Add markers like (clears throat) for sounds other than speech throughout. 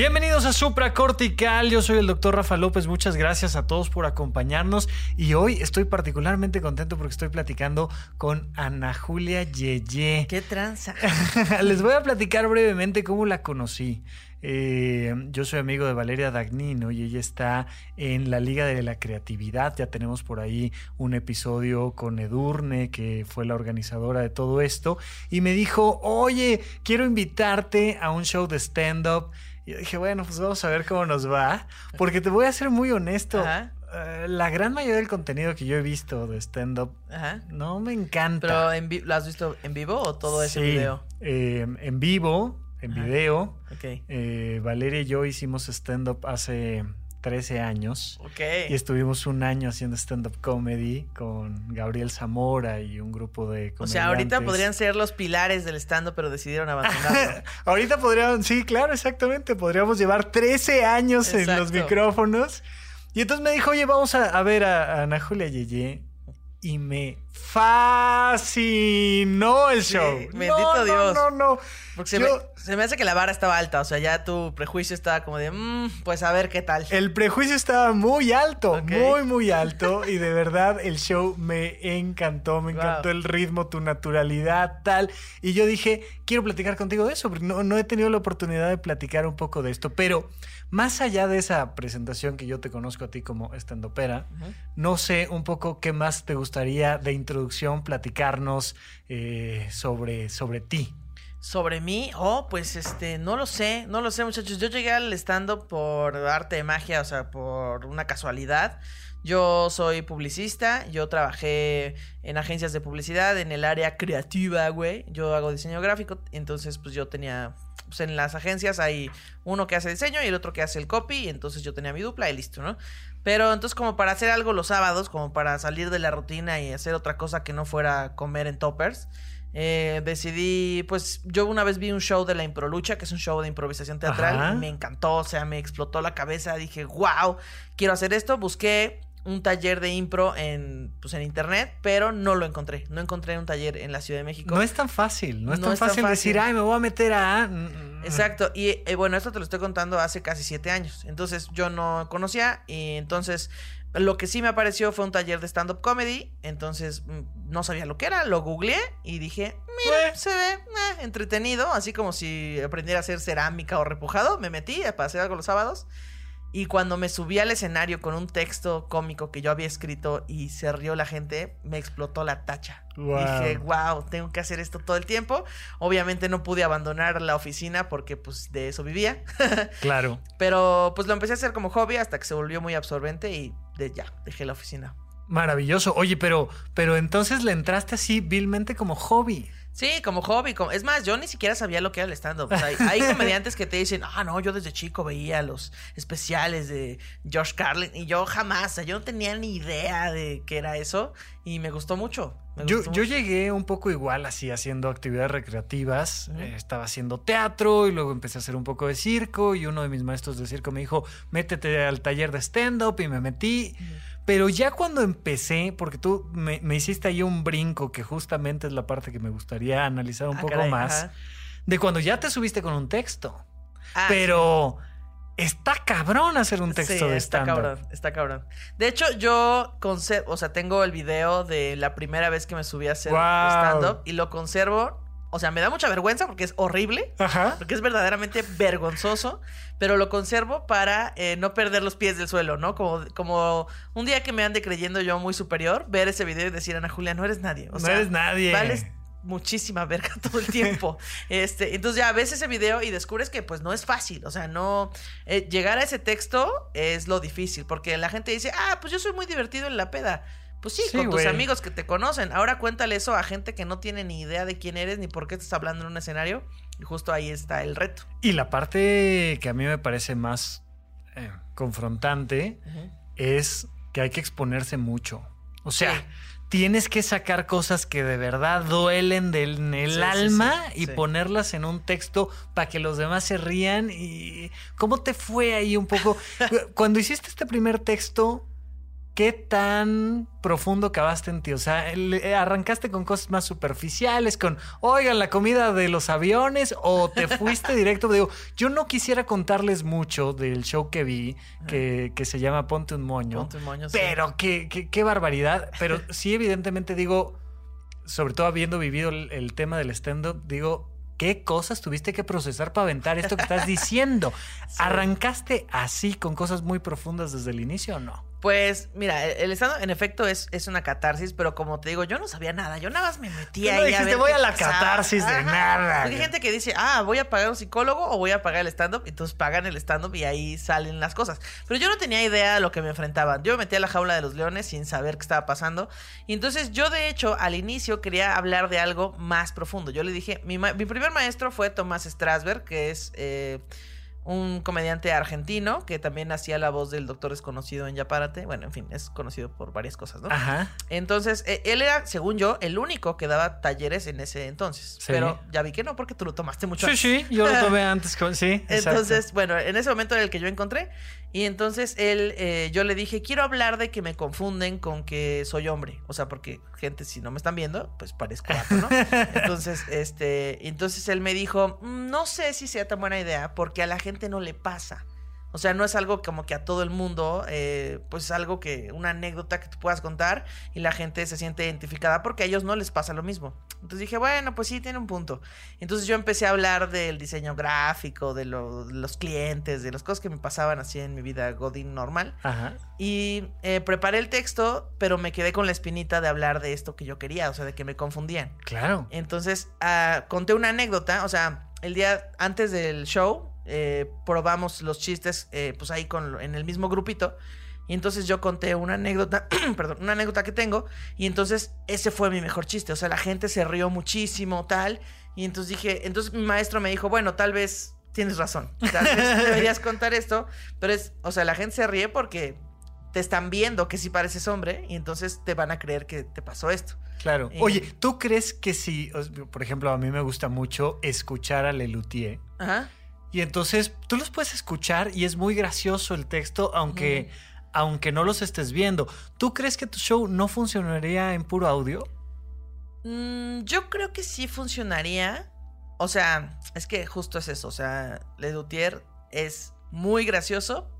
Bienvenidos a Supra Cortical, yo soy el doctor Rafa López, muchas gracias a todos por acompañarnos y hoy estoy particularmente contento porque estoy platicando con Ana Julia Yeye. ¡Qué tranza! (laughs) Les voy a platicar brevemente cómo la conocí. Eh, yo soy amigo de Valeria Dagnino y ella está en la Liga de la Creatividad. Ya tenemos por ahí un episodio con Edurne, que fue la organizadora de todo esto, y me dijo, oye, quiero invitarte a un show de stand-up. Y yo dije, bueno, pues vamos a ver cómo nos va. Porque te voy a ser muy honesto. Uh, la gran mayoría del contenido que yo he visto de stand-up no me encanta. ¿Pero en lo has visto en vivo o todo ese video? Eh, en vivo, en video. Okay. Eh, Valeria y yo hicimos stand-up hace 13 años. Ok. Y estuvimos un año haciendo stand-up comedy con Gabriel Zamora y un grupo de O sea, ahorita podrían ser los pilares del stand-up, pero decidieron abandonarlo. (laughs) ahorita podrían, sí, claro, exactamente. Podríamos llevar 13 años en los micrófonos. Y entonces me dijo, oye, vamos a, ver a, Ana Julia Yeye y me fascinó el show. Bendito Dios. No, no, no. Porque se, me, hace que la vara estaba alta. O sea, ya tu prejuicio estaba como de, mmm, pues a ver qué tal. El prejuicio estaba muy alto, muy, muy (laughs) alto. y de verdad, el show me encantó. Me encantó el ritmo, tu naturalidad, tal. Y yo dije, quiero platicar contigo de eso, porque no, no he tenido la oportunidad de platicar un poco de esto. Pero más allá de esa presentación que yo te conozco a ti como estandopera, no sé un poco qué más te gustaría de introducción platicarnos eh, sobre, sobre ti. Sobre mí, oh, pues este, no lo sé, no lo sé, muchachos. Yo llegué al stand por arte de magia, o sea, por una casualidad. Yo soy publicista, yo trabajé en agencias de publicidad en el área creativa, güey. Yo hago diseño gráfico, entonces pues yo tenía pues en las agencias hay uno que hace diseño y el otro que hace el copy, y entonces yo tenía mi dupla y listo, ¿no? Pero entonces como para hacer algo los sábados, como para salir de la rutina y hacer otra cosa que no fuera comer en toppers, eh, decidí, pues yo una vez vi un show de la Improlucha, que es un show de improvisación teatral, y me encantó, o sea, me explotó la cabeza, dije, wow, quiero hacer esto, busqué un taller de impro en, pues, en internet, pero no lo encontré. No encontré un taller en la Ciudad de México. No es tan fácil, no es, tan, fácil decir, ay, me voy a meter a... Exacto, y eh, bueno, esto te lo estoy contando hace casi siete años. Entonces yo no conocía y entonces lo que sí me apareció fue un taller de stand-up comedy. Entonces mm, no sabía lo que era, lo googleé y dije, mira, se ve eh, entretenido, así como si aprendiera a hacer cerámica o repujado. Me metí para hacer algo los sábados. Y cuando me subí al escenario con un texto cómico que yo había escrito y se rió la gente, me explotó la tacha. Dije, wow, tengo que hacer esto todo el tiempo. Obviamente no pude abandonar la oficina porque pues de eso vivía. (laughs) claro. Pero pues lo empecé a hacer como hobby hasta que se volvió muy absorbente y de ya, dejé la oficina. Maravilloso. Oye, pero, pero entonces le entraste así vilmente como hobby. Sí, como hobby. Es más, yo ni siquiera sabía lo que era el stand-up. hay, (laughs) comediantes que te dicen, ah, no, yo desde chico veía los especiales de George Carlin y yo jamás, yo no tenía ni idea de qué era eso y me gustó mucho. yo, yo llegué un poco igual así haciendo actividades recreativas. Eh, estaba haciendo teatro y luego empecé a hacer un poco de circo y uno de mis maestros de circo me dijo, métete al taller de stand-up y me metí. Pero ya cuando empecé, porque tú me, hiciste ahí un brinco, que justamente es la parte que me gustaría analizar un ah, poco más, de cuando ya te subiste con un texto. Ah, Pero está cabrón hacer un texto de está cabrón, está cabrón. De hecho, yo o sea, tengo el video de la primera vez que me subí a hacer stand-up y lo conservo o sea, me da mucha vergüenza porque es horrible. Ajá. Porque es verdaderamente vergonzoso. Pero lo conservo para eh, no perder los pies del suelo, ¿no? Como, como un día que me ande creyendo yo muy superior, ver ese video y decir, Ana Julia, no eres nadie. O no eres nadie. Vales muchísima verga (laughs) todo el tiempo. (laughs) este, entonces ya ves ese video y descubres que pues no es fácil. O sea, no. Eh, llegar a ese texto es lo difícil. Porque la gente dice, ah, pues yo soy muy divertido en la peda. Pues sí, con tus amigos que te conocen. Ahora cuéntale eso a gente que no tiene ni idea de quién eres ni por qué estás hablando en un escenario. Y justo ahí está el reto. Y la parte que a mí me parece más eh, confrontante es que hay que exponerse mucho. O sea, tienes que sacar cosas que de verdad duelen del, el alma y ponerlas en un texto para que los demás se rían. ¿Y cómo te fue ahí un poco? (laughs) Cuando hiciste este primer texto, ¿qué tan profundo cavaste en ti? O sea, le- ¿arrancaste con cosas más superficiales, con, oigan, la comida de los aviones, o te fuiste directo? Digo, yo no quisiera contarles mucho del show que vi, que, que se llama Ponte un Moño. Ponte un moño, sí. Pero qué, qué, qué barbaridad. Pero (laughs) sí, evidentemente digo, sobre todo habiendo vivido el, el tema del stand-up, digo, ¿qué cosas tuviste que procesar para aventar esto que estás diciendo? (laughs) ¿Arrancaste así con cosas muy profundas desde el inicio o no? Pues mira, el estado en efecto es, es una catarsis, pero como te digo, yo no sabía nada, yo nada más me metía no ahí a dijiste, ver "Voy a la pasaba". catarsis de nada, hay gente que dice, ah, voy a pagar un psicólogo o voy a pagar el stand-up, entonces pagan el stand-up y ahí salen las cosas. Pero yo no tenía idea de lo que me enfrentaban. Yo me metí a la jaula de los leones sin saber qué estaba pasando. Y entonces yo de hecho al inicio quería hablar de algo más profundo. Yo le dije, mi, ma- mi primer maestro fue Tomás Strasberg, que es... eh, un comediante argentino que también hacía la voz del doctor desconocido en Yapárate. Bueno, en fin, es conocido por varias cosas, ¿no? Ajá. Entonces, eh, él era, según yo, el único que daba talleres en ese entonces. Sí. Pero ya vi que no, porque tú lo tomaste mucho Sí, antes. sí, yo lo tomé (laughs) antes. con- Sí, exacto. Entonces, bueno, en ese momento era el que yo encontré. Y entonces él, eh, yo le dije, quiero hablar de que me confunden con que soy hombre. O sea, porque gente, si no me están viendo, pues parezco vato, ¿no? (laughs) Entonces, este, entonces él me dijo, "Mm, no sé si sea tan buena idea, porque a la gente no le pasa. O sea, no es algo como que a todo el mundo, eh, pues es algo que, una anécdota que tú puedas contar y la gente se siente identificada porque a ellos no les pasa lo mismo. Entonces dije, bueno, pues sí, tiene un punto. Entonces yo empecé a hablar del diseño gráfico, de, lo- de los clientes, de las cosas que me pasaban así en mi vida Godín normal. Ajá. Y eh, preparé el texto, pero me quedé con la espinita de hablar de esto que yo quería, o sea, de que me confundían. Claro. Entonces, ah, conté una anécdota, o sea, el día antes del show, eh, probamos los chistes, eh, pues ahí con, en el mismo grupito. Y entonces yo conté una anécdota, (clears throat) perdón, una anécdota que tengo. Y entonces ese fue mi mejor chiste. O sea, la gente se rió muchísimo, tal. Y entonces dije, entonces mi maestro me dijo, bueno, tal vez tienes razón. Tal vez (laughs) deberías contar esto. Pero es, o sea, la gente se ríe porque te están viendo que sí pareces hombre. Y entonces te van a creer que te pasó esto. Claro. Eh, Oye, ¿tú crees que si, por ejemplo, a mí me gusta mucho escuchar a Lelutier? Ajá. Y entonces tú los puedes escuchar y es muy gracioso el texto, aunque, aunque no los estés viendo. ¿Tú crees que tu show no funcionaría en puro audio? Mm, yo creo que sí funcionaría. O sea, es que justo es eso. O sea, Ledutier es muy gracioso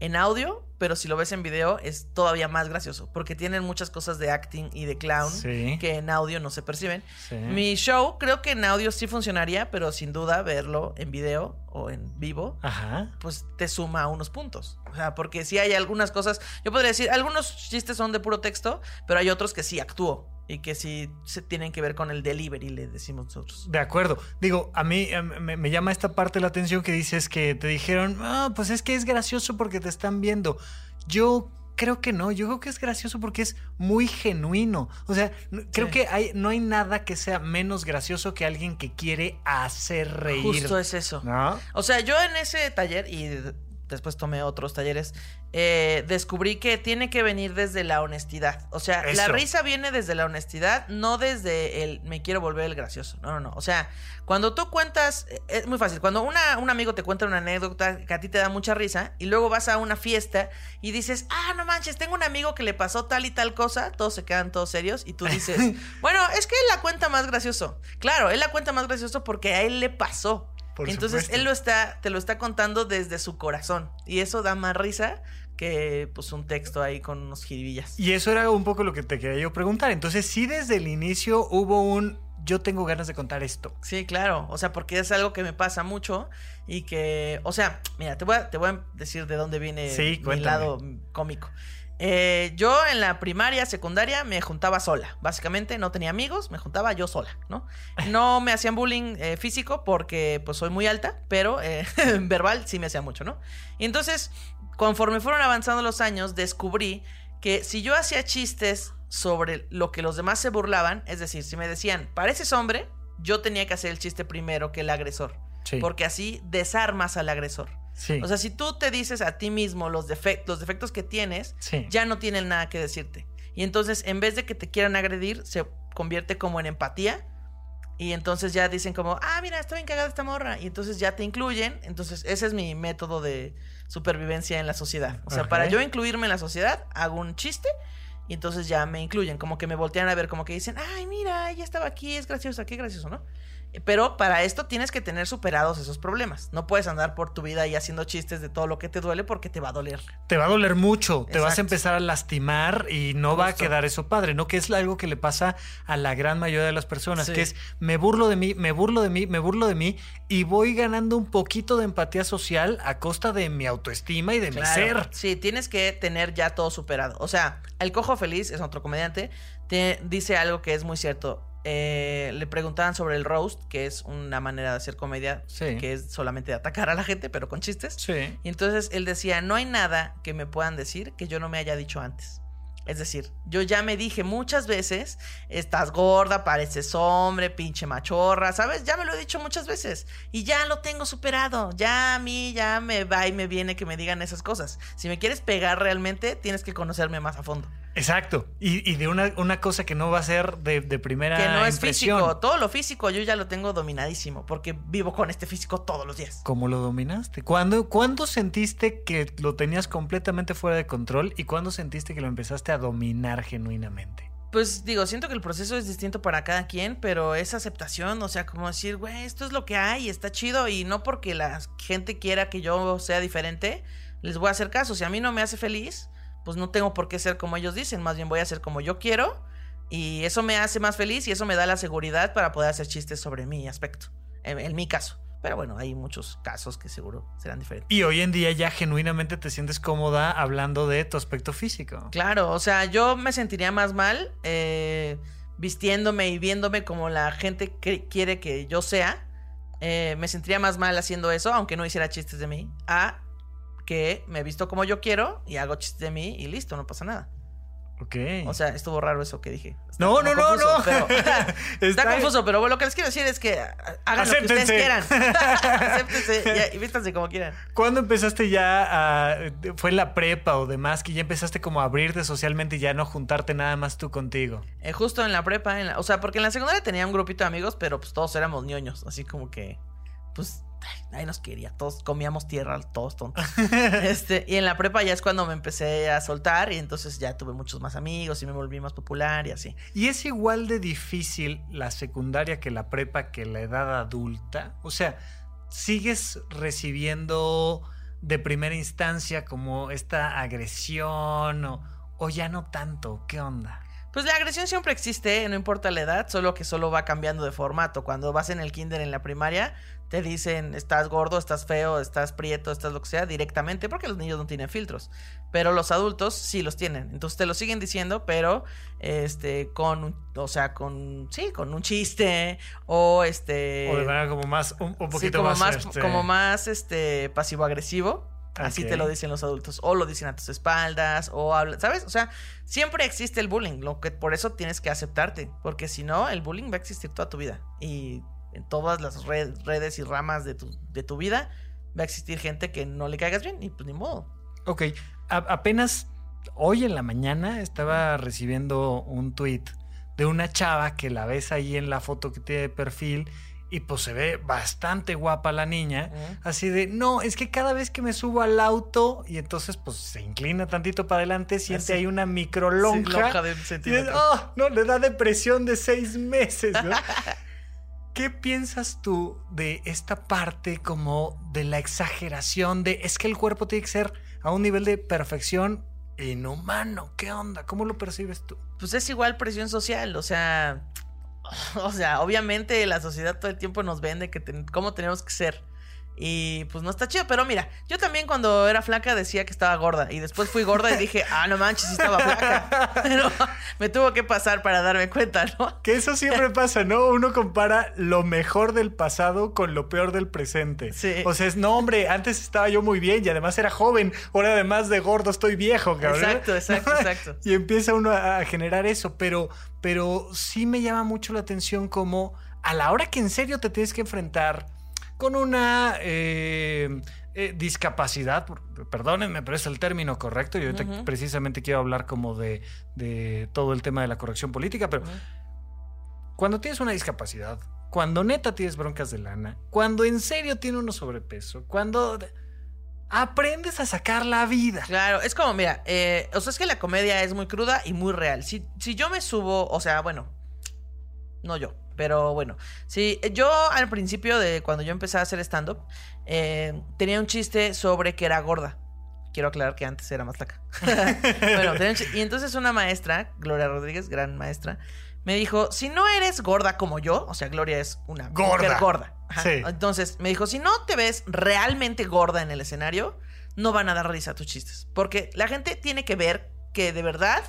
en audio, pero si lo ves en video es todavía más gracioso. Porque tienen muchas cosas de acting y de clown Sí. que en audio no se perciben. Sí. Mi show creo que en audio sí funcionaría, pero sin duda verlo en video o en vivo Ajá. pues te suma unos puntos. O sea, porque si hay algunas cosas, yo podría decir, algunos chistes son de puro texto, pero hay otros que sí actúo y que sí se tienen que ver con el delivery, le decimos nosotros. De acuerdo. Digo, a mí eh, me, me llama esta parte la atención que dices que te dijeron, ah, pues es que es gracioso porque te están viendo. Yo creo que no, yo creo que es gracioso porque es muy genuino. O sea, creo Sí. que hay, no hay nada que sea menos gracioso que alguien que quiere hacer reír. Justo es eso. ¿No? O sea, yo en ese taller y después tomé otros talleres, eh, descubrí que tiene que venir desde la honestidad. O sea, la risa viene desde la honestidad, no desde el me quiero volver el gracioso. No, no, no. O sea, cuando tú cuentas, eh, es muy fácil. Cuando una, un amigo te cuenta una anécdota que a ti te da mucha risa y luego vas a una fiesta y dices, ah, no manches, tengo un amigo que le pasó tal y tal cosa, todos se quedan todos serios y tú dices, (laughs) bueno, es que él la cuenta más gracioso. Claro, él la cuenta más gracioso porque a él le pasó. Por Entonces supuesto. él lo está, te lo está contando desde su corazón. Y eso da más risa que pues un texto ahí con unos jiribillas. Y eso era un poco lo que te quería yo preguntar. Entonces, sí, desde el inicio hubo un yo tengo ganas de contar esto. Sí, claro. O sea, porque es algo que me pasa mucho y que, o sea, mira, te voy a, te voy a decir de dónde viene Sí, mi lado cómico. Eh, yo en la primaria, secundaria, me juntaba sola. Básicamente no tenía amigos, me juntaba yo sola, ¿no? No me hacían bullying eh, físico porque pues soy muy alta, pero eh, (laughs) verbal sí me hacía mucho, ¿no? Y entonces, conforme fueron avanzando los años, descubrí que si yo hacía chistes sobre lo que los demás se burlaban, es decir, si me decían, pareces hombre, yo tenía que hacer el chiste primero que el agresor. Sí. Porque así desarmas al agresor. Sí. O sea, si tú te dices a ti mismo los, defect- los defectos que tienes, sí. ya no tienen nada que decirte. Y entonces, en vez de que te quieran agredir, se convierte como en empatía Y entonces ya dicen como, ah, mira, está bien cagada esta morra. Y entonces ya te incluyen. Entonces ese es mi método de supervivencia en la sociedad. O sea, para yo incluirme en la sociedad, hago un chiste y entonces ya me incluyen. Como que me voltean a ver, como que dicen, ay, mira, ella estaba aquí, es graciosa, qué gracioso, ¿no? Pero para esto tienes que tener superados esos problemas. No puedes andar por tu vida y haciendo chistes de todo lo que te duele porque te va a doler. Te va a doler mucho, te vas a empezar a lastimar y no va a quedar eso padre, ¿no? Que es algo que le pasa a la gran mayoría de las personas, Sí. que es me burlo de mí, me burlo de mí, me burlo de mí y voy ganando un poquito de empatía social a costa de mi autoestima y de mi ser. Sí, tienes que tener ya todo superado. O sea, el cojo feliz es otro comediante. Te dice algo que es muy cierto. Eh, le preguntaban sobre el roast, que es una manera de hacer comedia Sí. que es solamente de atacar a la gente, pero con chistes. Sí. Y entonces él decía, no hay nada que me puedan decir que yo no me haya dicho antes. Es decir, yo ya me dije muchas veces, estás gorda, pareces hombre, pinche machorra, ¿sabes? Ya me lo he dicho muchas veces y ya lo tengo superado. Ya a mí ya me va y me viene que me digan esas cosas. Si me quieres pegar realmente, tienes que conocerme más a fondo. Exacto. Y, y de una, una cosa que no va a ser de, de primera que no es impresión. físico, todo lo físico yo ya lo tengo dominadísimo porque vivo con este físico todos los días. ¿Cómo lo dominaste? ¿Cuándo, ¿Cuándo sentiste que lo tenías completamente fuera de control y cuándo sentiste que lo empezaste a dominar genuinamente? Pues digo, siento que el proceso es distinto para cada quien, pero es aceptación, o sea, como decir, güey, esto es lo que hay, está chido, y no porque la gente quiera que yo sea diferente, les voy a hacer caso. Si a mí no me hace feliz, pues no tengo por qué ser como ellos dicen, más bien voy a ser como yo quiero, y eso me hace más feliz y eso me da la seguridad para poder hacer chistes sobre mi aspecto, en, en mi caso. Pero bueno, hay muchos casos que seguro serán diferentes. Y hoy en día ya genuinamente te sientes cómoda hablando de tu aspecto físico. Claro, o sea, yo me sentiría más mal eh, vistiéndome y viéndome como la gente que quiere que yo sea. Eh, me sentiría más mal haciendo eso, aunque no hiciera chistes de mí, a que me visto como yo quiero y hago chistes de mí y listo, no pasa nada. Ok. O sea, estuvo raro eso que dije. Está no, no, no, confuso, no. pero- (laughs) está, Está- confuso, pero lo que les quiero decir es que hagan lo que ustedes Acéptense. quieran. (laughs) Acéptense ya, y vístanse como quieran. ¿Cuándo empezaste ya a... fue en la prepa o demás que ya empezaste como a abrirte socialmente y ya no juntarte nada más tú contigo? Eh, justo en la prepa, en la- o sea, porque en la secundaria tenía un grupito de amigos, pero pues todos éramos ñoños, así como que, pues, nadie nos quería, todos comíamos tierra, todos tontos. (laughs) este, y en la prepa ya es cuando me empecé a soltar y entonces ya tuve muchos más amigos y me volví más popular y así. ¿Y es igual de difícil la secundaria que la prepa que la edad adulta? O sea, ¿sigues recibiendo de primera instancia como esta agresión o, o ya no tanto? ¿Qué onda? Pues la agresión siempre existe, no importa la edad, solo que solo va cambiando de formato. Cuando vas en el kinder en la primaria, te dicen estás gordo, estás feo, estás prieto, estás lo que sea, directamente, porque los niños no tienen filtros. Pero los adultos sí los tienen. Entonces te lo siguen diciendo, pero este, con o sea, con, sí, con un chiste, o este. o de manera como más, un, un poquito sí, como más, este, como más este pasivo-agresivo. Así te lo dicen los adultos. O lo dicen a tus espaldas. O hablan. ¿Sabes? O sea, siempre existe el bullying. Lo que por eso tienes que aceptarte. Porque si no, el bullying va a existir toda tu vida. Y en todas las red- redes y ramas de tu, de tu vida va a existir gente que no le caigas bien. Y pues ni modo. Ok, a- apenas hoy en la mañana estaba recibiendo un tweet de una chava que la ves ahí en la foto que tiene de perfil y pues se ve bastante guapa la niña. Así de, no, es que cada vez que me subo al auto y entonces pues se inclina tantito para adelante, siente Así. ahí una micro Sí, lonja. de un y es, centímetro. "Ah, no, le da depresión de seis meses. ¿no? (laughs) ¿Qué piensas tú de esta parte como de la exageración de es que el cuerpo tiene que ser a un nivel de perfección inhumano? ¿Qué onda? ¿Cómo lo percibes tú? pues es igual presión social, o sea, (laughs) o sea, obviamente la sociedad todo el tiempo nos vende que cómo tenemos que ser. Y pues no está chido, pero mira, yo también cuando era flaca decía que estaba gorda y después fui gorda y dije, ah, no manches, estaba flaca. (laughs) Pero me tuvo que pasar para darme cuenta, ¿no? Que eso siempre pasa, ¿no? Uno compara lo mejor del pasado con lo peor del presente. Sí. O sea, es, no, hombre, antes estaba yo muy bien y además era joven, ahora además de gordo estoy viejo, cabrón. Exacto, exacto, (laughs) exacto. Y empieza uno a, a generar eso, pero, pero sí me llama mucho la atención como a la hora que en serio te tienes que enfrentar con una eh, eh, discapacidad, perdónenme, pero es el término correcto, yo ahorita precisamente quiero hablar como de, de todo el tema de la corrección política, pero cuando tienes una discapacidad, cuando neta tienes broncas de lana, cuando en serio tiene uno sobrepeso, cuando aprendes a sacar la vida. Claro, es como, mira, eh, o sea, es que la comedia es muy cruda y muy real. Si, si yo me subo, o sea, bueno, no yo, pero bueno, si yo al principio de cuando yo empecé a hacer stand-up, eh, tenía un chiste sobre que era gorda. Quiero aclarar que antes era más flaca. (laughs) bueno, tenía un chi- y entonces una maestra, Gloria Rodríguez, gran maestra, me dijo, si no eres gorda como yo, o sea, Gloria es una Gorda. mujer gorda. Ajá. Sí. Entonces me dijo, si no te ves realmente gorda en el escenario, no van a dar risa tus chistes. Porque la gente tiene que ver que de verdad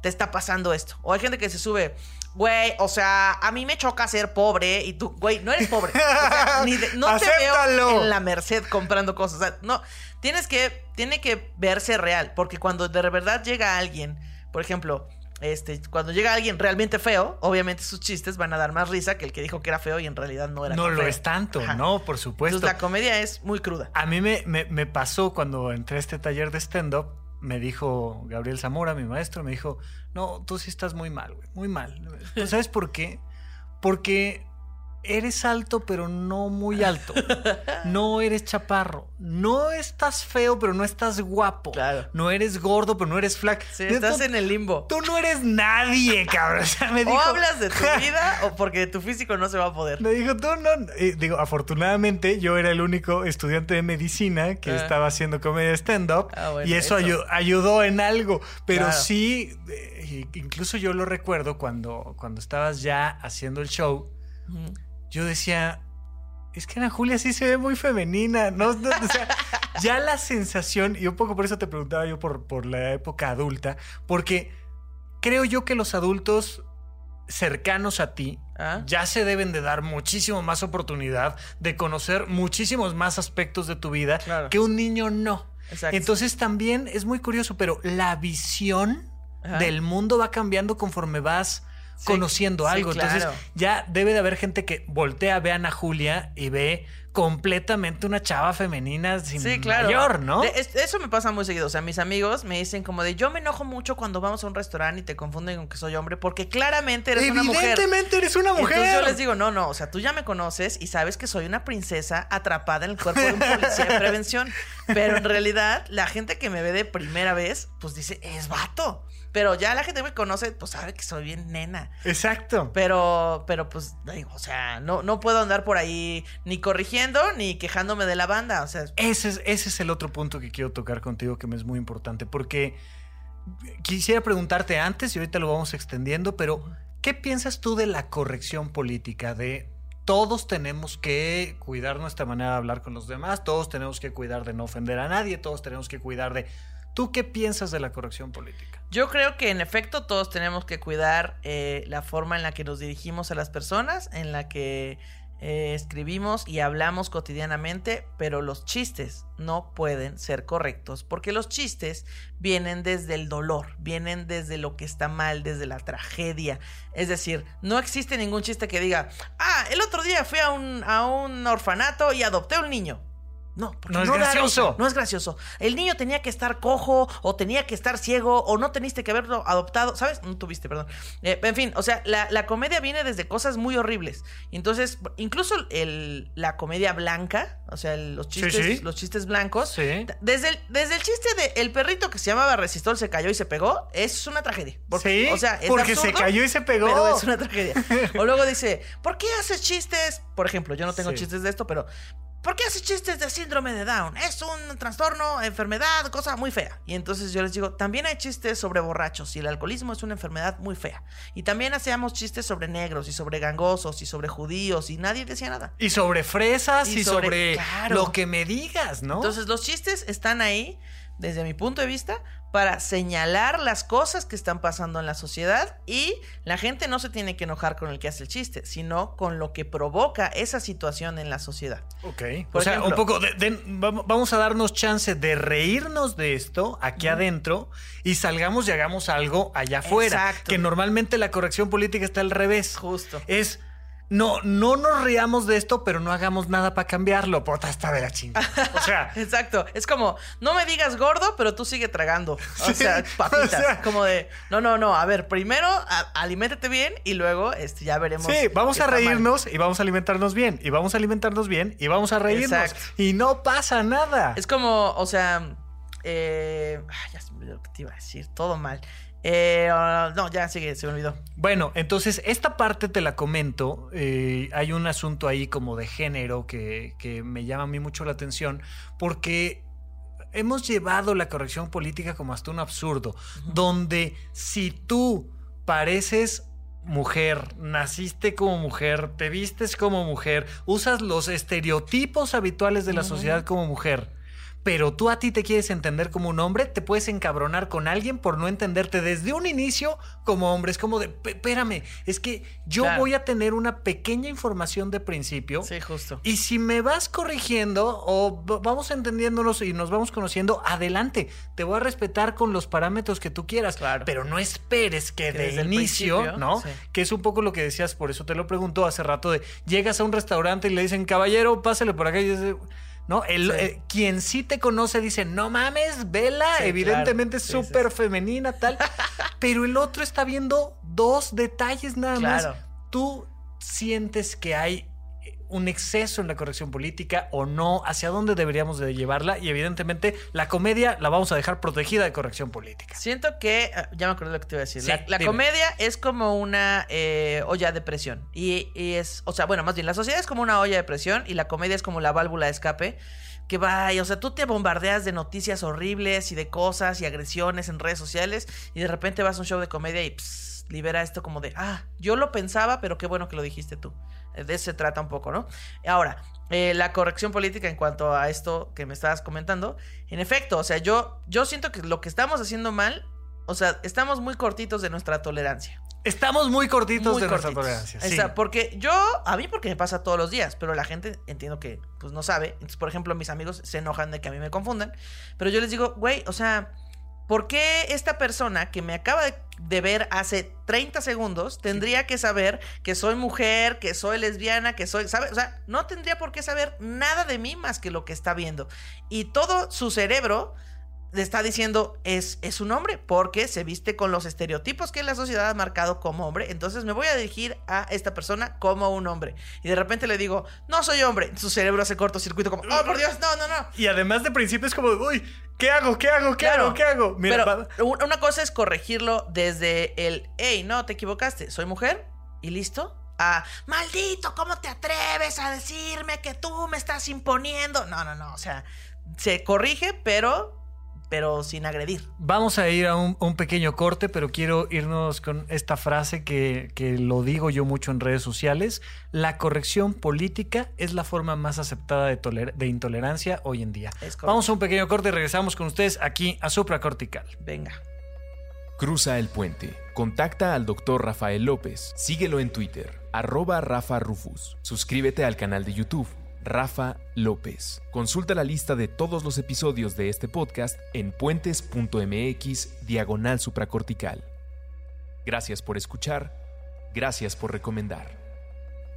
te está pasando esto. O hay gente que se sube, güey, o sea, a mí me choca ser pobre y tú, güey, no eres pobre. O sea, (laughs) ni de- no te veo en la Merced comprando cosas. O sea, no, tienes que, tiene que verse real. Porque cuando de verdad llega alguien, por ejemplo, este, cuando llega alguien realmente feo, obviamente sus chistes van a dar más risa que el que dijo que era feo y en realidad no era No tan lo feo. es tanto, Ajá. no, por supuesto. Entonces la comedia es muy cruda. A mí me, me- me pasó cuando entré a este taller de stand-up, me dijo Gabriel Zamora, mi maestro, me dijo, no, tú sí estás muy mal, güey, muy mal. ¿Sabes por qué? Porque eres alto, pero no muy (laughs) alto. No eres chaparro. No estás feo, pero no estás guapo. Claro. No eres gordo, pero no eres flaco. Sí, estás en el limbo. Tú no eres nadie, (laughs) cabrón. O sea, me O dijo, hablas de tu (laughs) vida o porque tu físico no se va a poder. me dijo, tú no. Digo, afortunadamente yo era el único estudiante de medicina que Ah. estaba haciendo comedia stand-up. Ah, bueno, y eso, eso. ayu- ayudó en algo. Pero Claro. sí, eh, incluso yo lo recuerdo cuando, cuando estabas ya haciendo el show. Yo decía, es que Ana Julia sí se ve muy femenina. No, No, (laughs) o sea, ya la sensación, y un poco por eso te preguntaba yo por, por la época adulta, porque creo yo que los adultos cercanos a ti Ah. ya se deben de dar muchísimo más oportunidad de conocer muchísimos más aspectos de tu vida Claro. que un niño no. Exacto. Entonces también es muy curioso, pero la visión Ajá. del mundo va cambiando conforme vas Sí, conociendo sí, algo. Entonces ya debe de haber gente que voltea, ve a Julia y ve completamente una chava femenina sin Sí, claro. mayor, ¿no? De- es- eso me pasa muy seguido. O sea, mis amigos me dicen como de yo me enojo mucho cuando vamos a un restaurante y te confunden con que soy hombre porque claramente eres una mujer. Evidentemente eres una mujer. Entonces yo les digo, no, no, o sea, tú ya me conoces y sabes que soy una princesa atrapada en el cuerpo de un policía de prevención. (laughs) Pero en realidad, la gente que me ve de primera vez, pues dice, es vato. Pero ya la gente que me conoce, pues sabe que soy bien nena. Exacto. Pero, pero pues, digo, o sea, no, no puedo andar por ahí ni corrigiendo ni quejándome de la banda. O sea, Ese es, ese es el otro punto que quiero tocar contigo que me es muy importante, porque quisiera preguntarte antes y ahorita lo vamos extendiendo, pero ¿qué piensas tú de la corrección política? De todos tenemos que cuidar nuestra manera de hablar con los demás, todos tenemos que cuidar de no ofender a nadie, todos tenemos que cuidar de... ¿Tú qué piensas de la corrección política? Yo creo que en efecto todos tenemos que cuidar eh, la forma en la que nos dirigimos a las personas, en la que eh, escribimos y hablamos cotidianamente, pero los chistes no pueden ser correctos, porque los chistes vienen desde el dolor, vienen desde lo que está mal, desde la tragedia. Es decir, no existe ningún chiste que diga, ah, el otro día fui a un, a un orfanato y adopté un niño. No, porque No es gracioso. No es gracioso. El niño tenía que estar cojo, o tenía que estar ciego, o no teniste que haberlo adoptado, ¿sabes? No tuviste, perdón. Eh, en fin, o sea, la, la comedia viene desde cosas muy horribles. Entonces, incluso el, la comedia blanca, o sea, el- los chistes, sí. los chistes blancos, Sí. desde el, desde el chiste de el perrito que se llamaba Resistol se cayó y se pegó, es una tragedia. Porque, Sí, o sea, es porque se cayó y se pegó. Pero es una tragedia. (laughs) O luego dice, ¿por qué haces chistes? Por ejemplo, yo no tengo chistes de esto, pero ¿por qué haces chistes de síndrome de Down? Es un trastorno, enfermedad, cosa muy fea. Y entonces yo les digo, también hay chistes sobre borrachos y el alcoholismo es una enfermedad muy fea. Y también hacíamos chistes sobre negros y sobre gangosos y sobre judíos y nadie decía nada. Y sobre fresas y, Y sobre, sobre- claro. lo que me digas, ¿no? Entonces los chistes están ahí, desde mi punto de vista, para señalar las cosas que están pasando en la sociedad y la gente no se tiene que enojar con el que hace el chiste, sino con lo que provoca esa situación en la sociedad. Ok. Por o sea, ejemplo- un poco de, de- vamos vamos a darnos chance de reírnos de esto aquí adentro y salgamos y hagamos algo allá afuera. Exacto. Que normalmente la corrección política está al revés. Justo. Es no, no nos riamos de esto, pero no hagamos nada para cambiarlo. Puta, está de la chingada. O sea, (laughs) Exacto. Es como, no me digas gordo, pero tú sigue tragando. O Sí, sea, papitas. (laughs) o sea- como de, no, no, no. A ver, primero a- aliméntate bien y luego este, ya veremos. sí, vamos a mal. reírnos y vamos a alimentarnos bien. Y vamos a alimentarnos bien y vamos a reírnos. Exacto. Y no pasa nada. Es como, o sea, eh, ya se me olvidó lo que te iba a decir. Todo mal. Eh, ah, no, ya sigue, se me olvidó. Bueno, entonces esta parte te la comento. eh, hay un asunto ahí como de género que, que me llama a mí mucho la atención porque hemos llevado la corrección política como hasta un absurdo, donde si tú pareces mujer, naciste como mujer, te vistes como mujer, usas los estereotipos habituales de la sociedad como mujer, pero tú a ti te quieres entender como un hombre, te puedes encabronar con alguien por no entenderte desde un inicio como hombre. Es como de, "P- espérame, es que yo Claro. voy a tener una pequeña información de principio. Sí, justo. Y si me vas corrigiendo o vamos entendiéndonos y nos vamos conociendo, adelante. Te voy a respetar con los parámetros que tú quieras. Claro. Pero no esperes que, Que de desde el inicio, ¿no? sí. Que es un poco lo que decías, por eso te lo pregunto hace rato de llegas a un restaurante y le dicen, caballero, pásale por acá y dices, ¿no? El, Sí. eh, quien sí te conoce dice, no mames, vela, Sí, evidentemente claro. Sí, súper femenina, tal. (laughs) pero el otro está viendo dos detalles nada Claro. más. ¿Tú sientes que hay un exceso en la corrección política o no? ¿Hacia dónde deberíamos de llevarla? Y evidentemente la comedia la vamos a dejar protegida de corrección política. Siento que, ah, ya me acordé lo que te iba a decir. Sí, la comedia es como una eh, olla de presión. Y, y es, o sea, bueno, más bien, la sociedad es como una olla de presión y la comedia es como la válvula de escape. Que va, y, o sea, tú te bombardeas de noticias horribles y de cosas y agresiones en redes sociales y de repente vas a un show de comedia y pss, libera esto como de, ah, yo lo pensaba, pero qué bueno que lo dijiste tú. De eso se trata un poco, ¿no? Ahora, eh, la corrección política en cuanto a esto que me estabas comentando, en efecto, o sea, yo, yo siento que lo que estamos haciendo mal, o sea, estamos muy cortitos de nuestra tolerancia. Estamos muy cortitos muy de nuestra tolerancia. Sí. porque yo, a mí porque me pasa todos los días, pero la gente entiendo que pues no sabe. Entonces, por ejemplo, mis amigos se enojan de que a mí me confundan. Pero yo les digo, güey, o sea, ¿por qué esta persona que me acaba de, de ver hace 30 segundos tendría que saber que soy mujer, que soy lesbiana, que soy, ¿sabe? O sea, no tendría por qué saber nada de mí más que lo que está viendo. Y todo su cerebro le está diciendo es, es un hombre porque se viste con los estereotipos que la sociedad ha marcado como hombre. Entonces me voy a dirigir a esta persona como un hombre. Y de repente le digo, no soy hombre. Su cerebro hace cortocircuito como, oh, por Dios, no, no, no. Y además de principio es como, uy, ¿qué hago? ¿Qué hago? ¿Qué Claro. hago? ¿Qué hago? Mira, Pero una cosa es corregirlo desde el, hey, no, te equivocaste, soy mujer y listo. A, maldito, ¿cómo te atreves a decirme que tú me estás imponiendo? No, no, no, o sea, se corrige, pero, pero sin agredir. Vamos a ir a un, un pequeño corte, pero quiero irnos con esta frase que, que lo digo yo mucho en redes sociales. La corrección política es la forma más aceptada de, toler- de intolerancia hoy en día. Vamos a un pequeño corte y regresamos con ustedes aquí a Supracortical. Venga. Cruza el puente. Contacta al Dr. Rafael López. Síguelo en Twitter, arroba Rafa Rufus. Suscríbete al canal de YouTube, Rafa López. Consulta la lista de todos los episodios de este podcast en puentes.mx diagonal supracortical. Gracias por escuchar. Gracias por recomendar.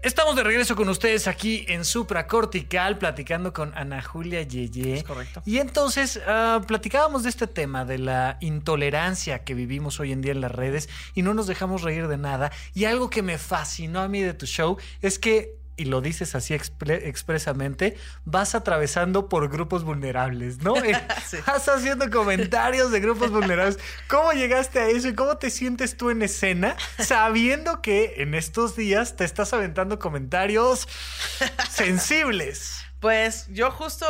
Estamos de regreso con ustedes aquí en Supracortical, platicando con Ana Julia Yeye. Es correcto. Y entonces ah, platicábamos de este tema, de la intolerancia que vivimos hoy en día en las redes y no nos dejamos reír de nada. Y algo que me fascinó a mí de tu show es que, y lo dices así expre- expresamente, vas atravesando por grupos vulnerables, ¿no? (laughs) Eh, Sí. Vas haciendo comentarios de grupos vulnerables. ¿Cómo llegaste a eso y cómo te sientes tú en escena sabiendo que en estos días te estás aventando comentarios (laughs) sensibles? Pues yo justo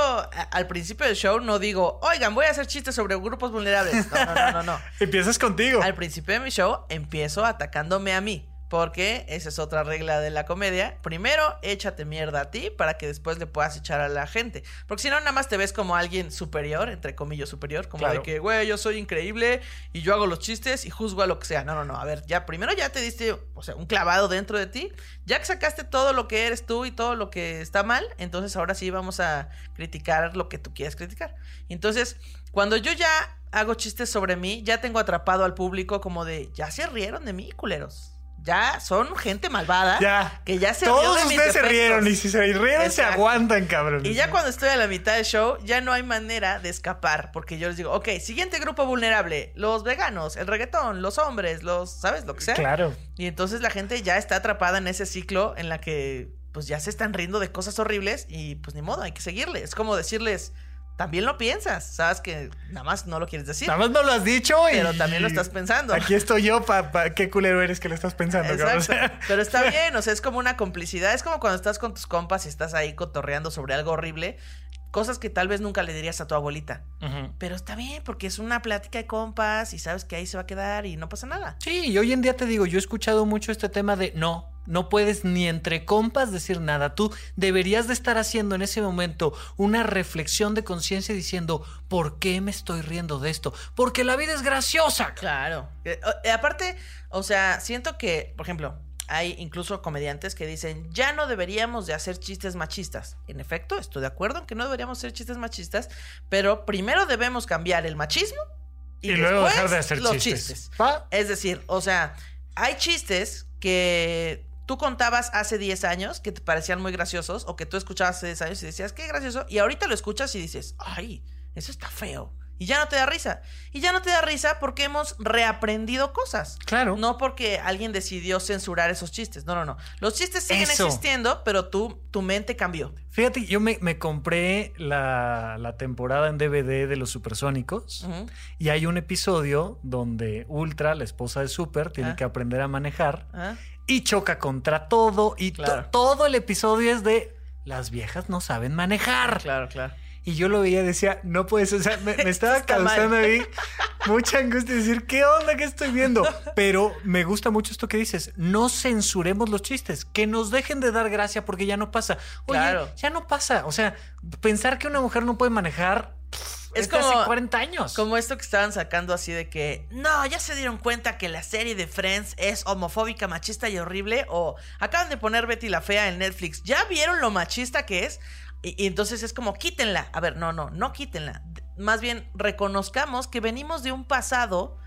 al principio del show no digo, oigan, voy a hacer chistes sobre grupos vulnerables. No, no, no, no, no. (laughs) Empiezas contigo. Al principio de mi show empiezo atacándome a mí. Porque esa es otra regla de la comedia. Primero, échate mierda a ti para que después le puedas echar a la gente. Porque si no, nada más te ves como alguien superior, entre comillas superior. Como Claro. de que, güey, yo soy increíble y yo hago los chistes y juzgo a lo que sea. No, no, no. A ver, ya primero ya te diste, o sea, un clavado dentro de ti. Ya que sacaste todo lo que eres tú y todo lo que está mal, entonces ahora sí vamos a criticar lo que tú quieras criticar. Entonces, cuando yo ya hago chistes sobre mí, ya tengo atrapado al público como de, ya se rieron de mí, culeros. Ya son gente malvada. Ya. Que ya se Todos mis ustedes se rieron y si se rieron se aguantan, cabrón. Y ya cuando estoy a la mitad del show, ya no hay manera de escapar. Porque yo les digo, ok, siguiente grupo vulnerable: los veganos, el reggaetón, los hombres, los, ¿sabes? Lo que sea. Claro. Y entonces la gente ya está atrapada en ese ciclo en la que pues ya se están riendo de cosas horribles y pues ni modo, hay que seguirle. Es como decirles, también lo piensas, sabes que nada más no lo quieres decir. Nada más no lo has dicho y... Pero también lo estás pensando. Aquí estoy yo, papá. Qué culero eres que lo estás pensando, Exacto. (laughs) Pero está bien, o sea, es como una complicidad. Es como cuando estás con tus compas y estás ahí cotorreando sobre algo horrible. Cosas que tal vez nunca le dirías a tu abuelita. Pero está bien, porque es una plática de compas y sabes que ahí se va a quedar y no pasa nada. Sí, y hoy en día te digo, yo he escuchado mucho este tema de no, no puedes ni entre compas decir nada. Tú deberías de estar haciendo en ese momento una reflexión de conciencia diciendo, ¿por qué me estoy riendo de esto? Porque la vida es graciosa. Claro. Eh, eh, aparte, o sea, siento que, por ejemplo, hay incluso comediantes que dicen, ya no deberíamos de hacer chistes machistas. En efecto, estoy de acuerdo en que no deberíamos hacer chistes machistas, pero primero debemos cambiar el machismo y, Y, luego dejar de hacer los chistes. chistes. Es decir, o sea, hay chistes que tú contabas hace 10 años que te parecían muy graciosos o que tú escuchabas hace 10 años y decías, qué gracioso, y ahorita lo escuchas y dices, ay, eso está feo. Y ya no te da risa. Y ya no te da risa porque hemos reaprendido cosas. Claro. No porque alguien decidió censurar esos chistes. No, no, no. Los chistes siguen Eso. existiendo, pero tú, tu mente cambió. Fíjate, yo me, me compré la, la temporada en DVD de los Supersónicos y hay un episodio donde Ultra, la esposa de Super, tiene Ah. que aprender a manejar Ah, y choca contra todo y Claro. todo el episodio es de las viejas no saben manejar. Claro, claro. Y yo lo veía decía, no puede ser, o sea, me, me (laughs) estaba mal. causando a mí (laughs) mucha angustia decir, ¿qué onda que estoy viendo? Pero me gusta mucho esto que dices, no censuremos los chistes, que nos dejen de dar gracia porque ya no pasa. Oye, Claro. ya no pasa, o sea, pensar que una mujer no puede manejar Es como- hace 40 años. Como esto que estaban sacando así de que, no, ya se dieron cuenta que la serie de Friends es homofóbica, machista y horrible. O acaban de poner Betty la Fea en Netflix. ¿Ya vieron lo machista que es? Y, y entonces es como, quítenla. A ver, no, no, no quítenla. Más bien, reconozcamos que venimos de un pasado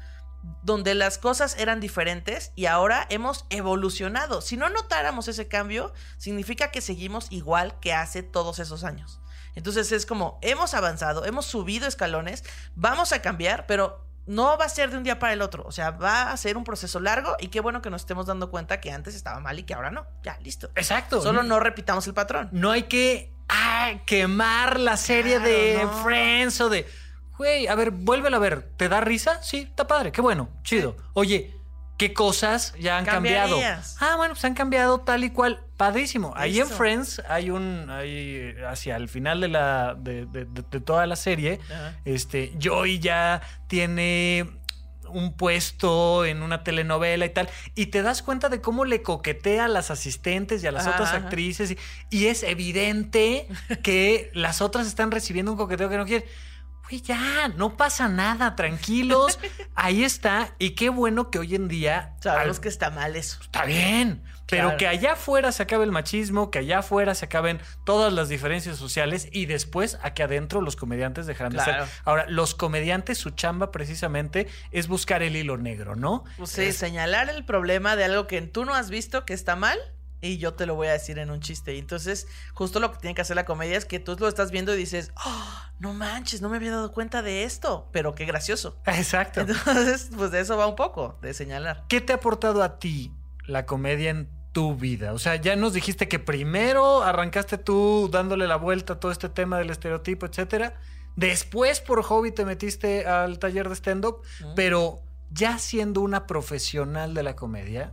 donde las cosas eran diferentes y ahora hemos evolucionado. Si no notáramos ese cambio, significa que seguimos igual que hace todos esos años. Entonces es como, hemos avanzado, hemos subido escalones, vamos a cambiar, pero no va a ser de un día para el otro. O sea, va a ser un proceso largo y qué bueno que nos estemos dando cuenta que antes estaba mal y que ahora no. Ya, listo. Exacto. Solo no repitamos el patrón. No hay que ah, quemar la serie Claro, de no. Friends o de. Güey, a ver, vuélvela a ver. ¿Te da risa? Sí, está padre, qué bueno, chido. Oye, ¿qué cosas ya han cambiado? Ah, bueno, pues han cambiado tal y cual. Padrísimo. Ahí en. Friends hay un. Hay, hacia el final de la. de, de- de- de toda la serie. Este. Joey ya tiene un puesto en una telenovela y tal, y te das cuenta de cómo le coquetea a las asistentes y a las Ajá, otras ajá. actrices, y, y es evidente (laughs) que las otras están recibiendo un coqueteo que no quieren. Güey, ya, no pasa nada, tranquilos, (laughs) ahí está, y qué bueno que hoy en día... Sabemos al- que está mal eso. Está bien, pero Claro. que allá afuera se acabe el machismo, que allá afuera se acaben todas las diferencias sociales y después aquí adentro los comediantes dejarán de ser. Ahora, los comediantes, su chamba precisamente es buscar el hilo negro, ¿no? Pues sí, Es- señalar el problema de algo que tú no has visto que está mal y yo te lo voy a decir en un chiste. Y entonces, justo lo que tiene que hacer la comedia es que tú lo estás viendo y dices, "Oh, no manches, no me había dado cuenta de esto, pero qué gracioso. Exacto. Entonces, pues de eso va un poco, de señalar. ¿Qué te ha aportado a ti la comedia en tu vida? O sea, ya nos dijiste que primero arrancaste tú dándole la vuelta a todo este tema del estereotipo, etcétera. Después, por hobby, te metiste al taller de stand-up, pero ya siendo una profesional de la comedia,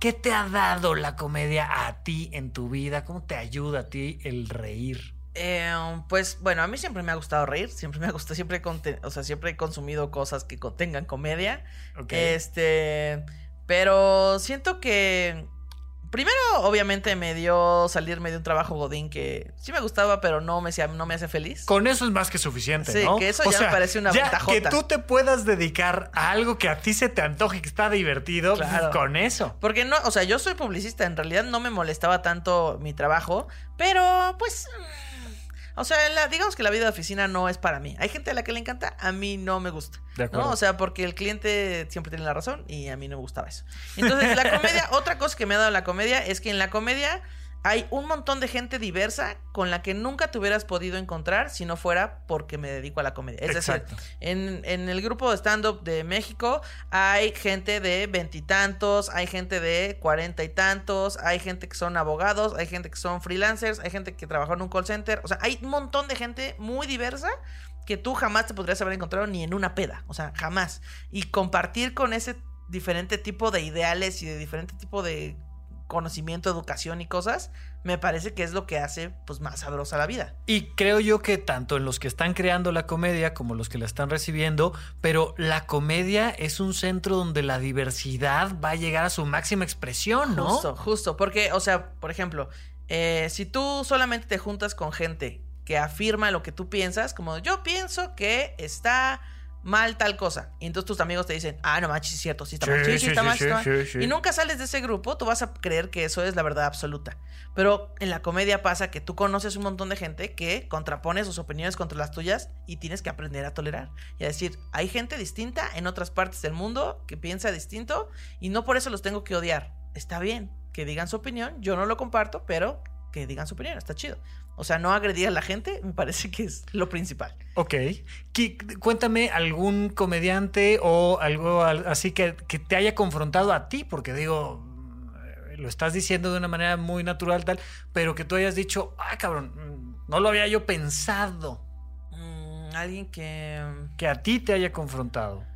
¿qué te ha dado la comedia a ti en tu vida? ¿Cómo te ayuda a ti el reír? Eh, pues bueno, a mí siempre me ha gustado reír, siempre me ha gustado, siempre, o sea, siempre he consumido cosas que contengan comedia. Este, pero siento que primero obviamente me dio salirme de un trabajo godín que sí me gustaba, pero no me hacía, no me hace feliz. Con eso es más que suficiente, Sí, ¿no? que eso ya me parece una ya ventajota. Que tú te puedas dedicar a algo que a ti se te antoje, que está divertido, Claro. con eso. Porque no, o sea, yo soy publicista, en realidad no me molestaba tanto mi trabajo, pero pues O sea, la, digamos que la vida de oficina no es para mí. Hay gente a la que le encanta, a mí no me gusta. De acuerdo. ¿no? O sea, porque el cliente siempre tiene la razón y a mí no me gustaba eso. Entonces, la comedia, (laughs) otra cosa que me ha dado la comedia es que en la comedia hay un montón de gente diversa con la que nunca te hubieras podido encontrar si no fuera porque me dedico a la comedia. Es Exacto. decir, en, en el grupo de stand-up de México hay gente de veintitantos, hay gente de cuarenta y tantos, hay gente que son abogados, hay gente que son freelancers, hay gente que trabajó en un call center. O sea, hay un montón de gente muy diversa que tú jamás te podrías haber encontrado ni en una peda. O sea, jamás. Y compartir con ese diferente tipo de ideales y de diferente tipo de conocimiento, educación y cosas, me parece que es lo que hace pues más sabrosa la vida. Y creo yo que tanto en los que están creando la comedia como los que la están recibiendo, pero la comedia es un centro donde la diversidad va a llegar a su máxima expresión, ¿no? Justo, justo, porque, o sea, por ejemplo, eh, si tú solamente te juntas con gente que afirma lo que tú piensas, como yo pienso que está mal tal cosa. Y entonces tus amigos te dicen, ah, no manches, es cierto, sí está mal, sí, sí, está mal, sí está mal. Y nunca sales de ese grupo, tú vas a creer que eso es la verdad absoluta. Pero en la comedia pasa que tú conoces un montón de gente que contrapone sus opiniones contra las tuyas y tienes que aprender a tolerar. Y a decir, hay gente distinta en otras partes del mundo que piensa distinto y no por eso los tengo que odiar. Está bien que digan su opinión, yo no lo comparto, pero que digan su opinión, está chido. O sea, no agredir a la gente me parece que es lo principal. Ok. Cuéntame algún comediante o algo así que, que, te haya confrontado a ti, porque digo, mm, lo estás diciendo de una manera muy natural tal, pero que tú hayas dicho, ay cabrón, mm, no lo había yo pensado. Mm, alguien que... Que a ti te haya confrontado.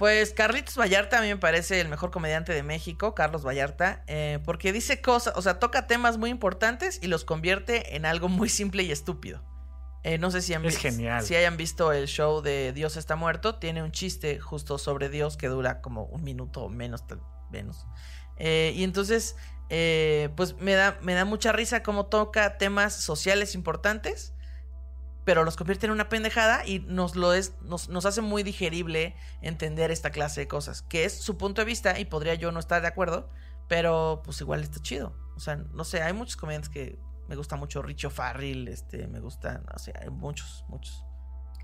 Pues Carlitos Vallarta a mí me parece el mejor comediante de México, Carlos Vallarta, eh, porque dice cosas, o sea, toca temas muy importantes y los convierte en algo muy simple y estúpido. Eh, no sé si, han es genial. si hayan visto el show de Dios está muerto, tiene un chiste justo sobre Dios que dura como un minuto o menos, tal menos. Eh, y entonces, pues me da, me da mucha risa cómo toca temas sociales importantes pero los convierte en una pendejada y nos lo es, nos, nos, hace muy digerible entender esta clase de cosas, que es su punto de vista y podría yo no estar de acuerdo, pero pues igual está chido. O sea, no sé, hay muchos comediantes que me gusta mucho, Richo Farrell, este, me gustan, o sea, hay muchos, muchos.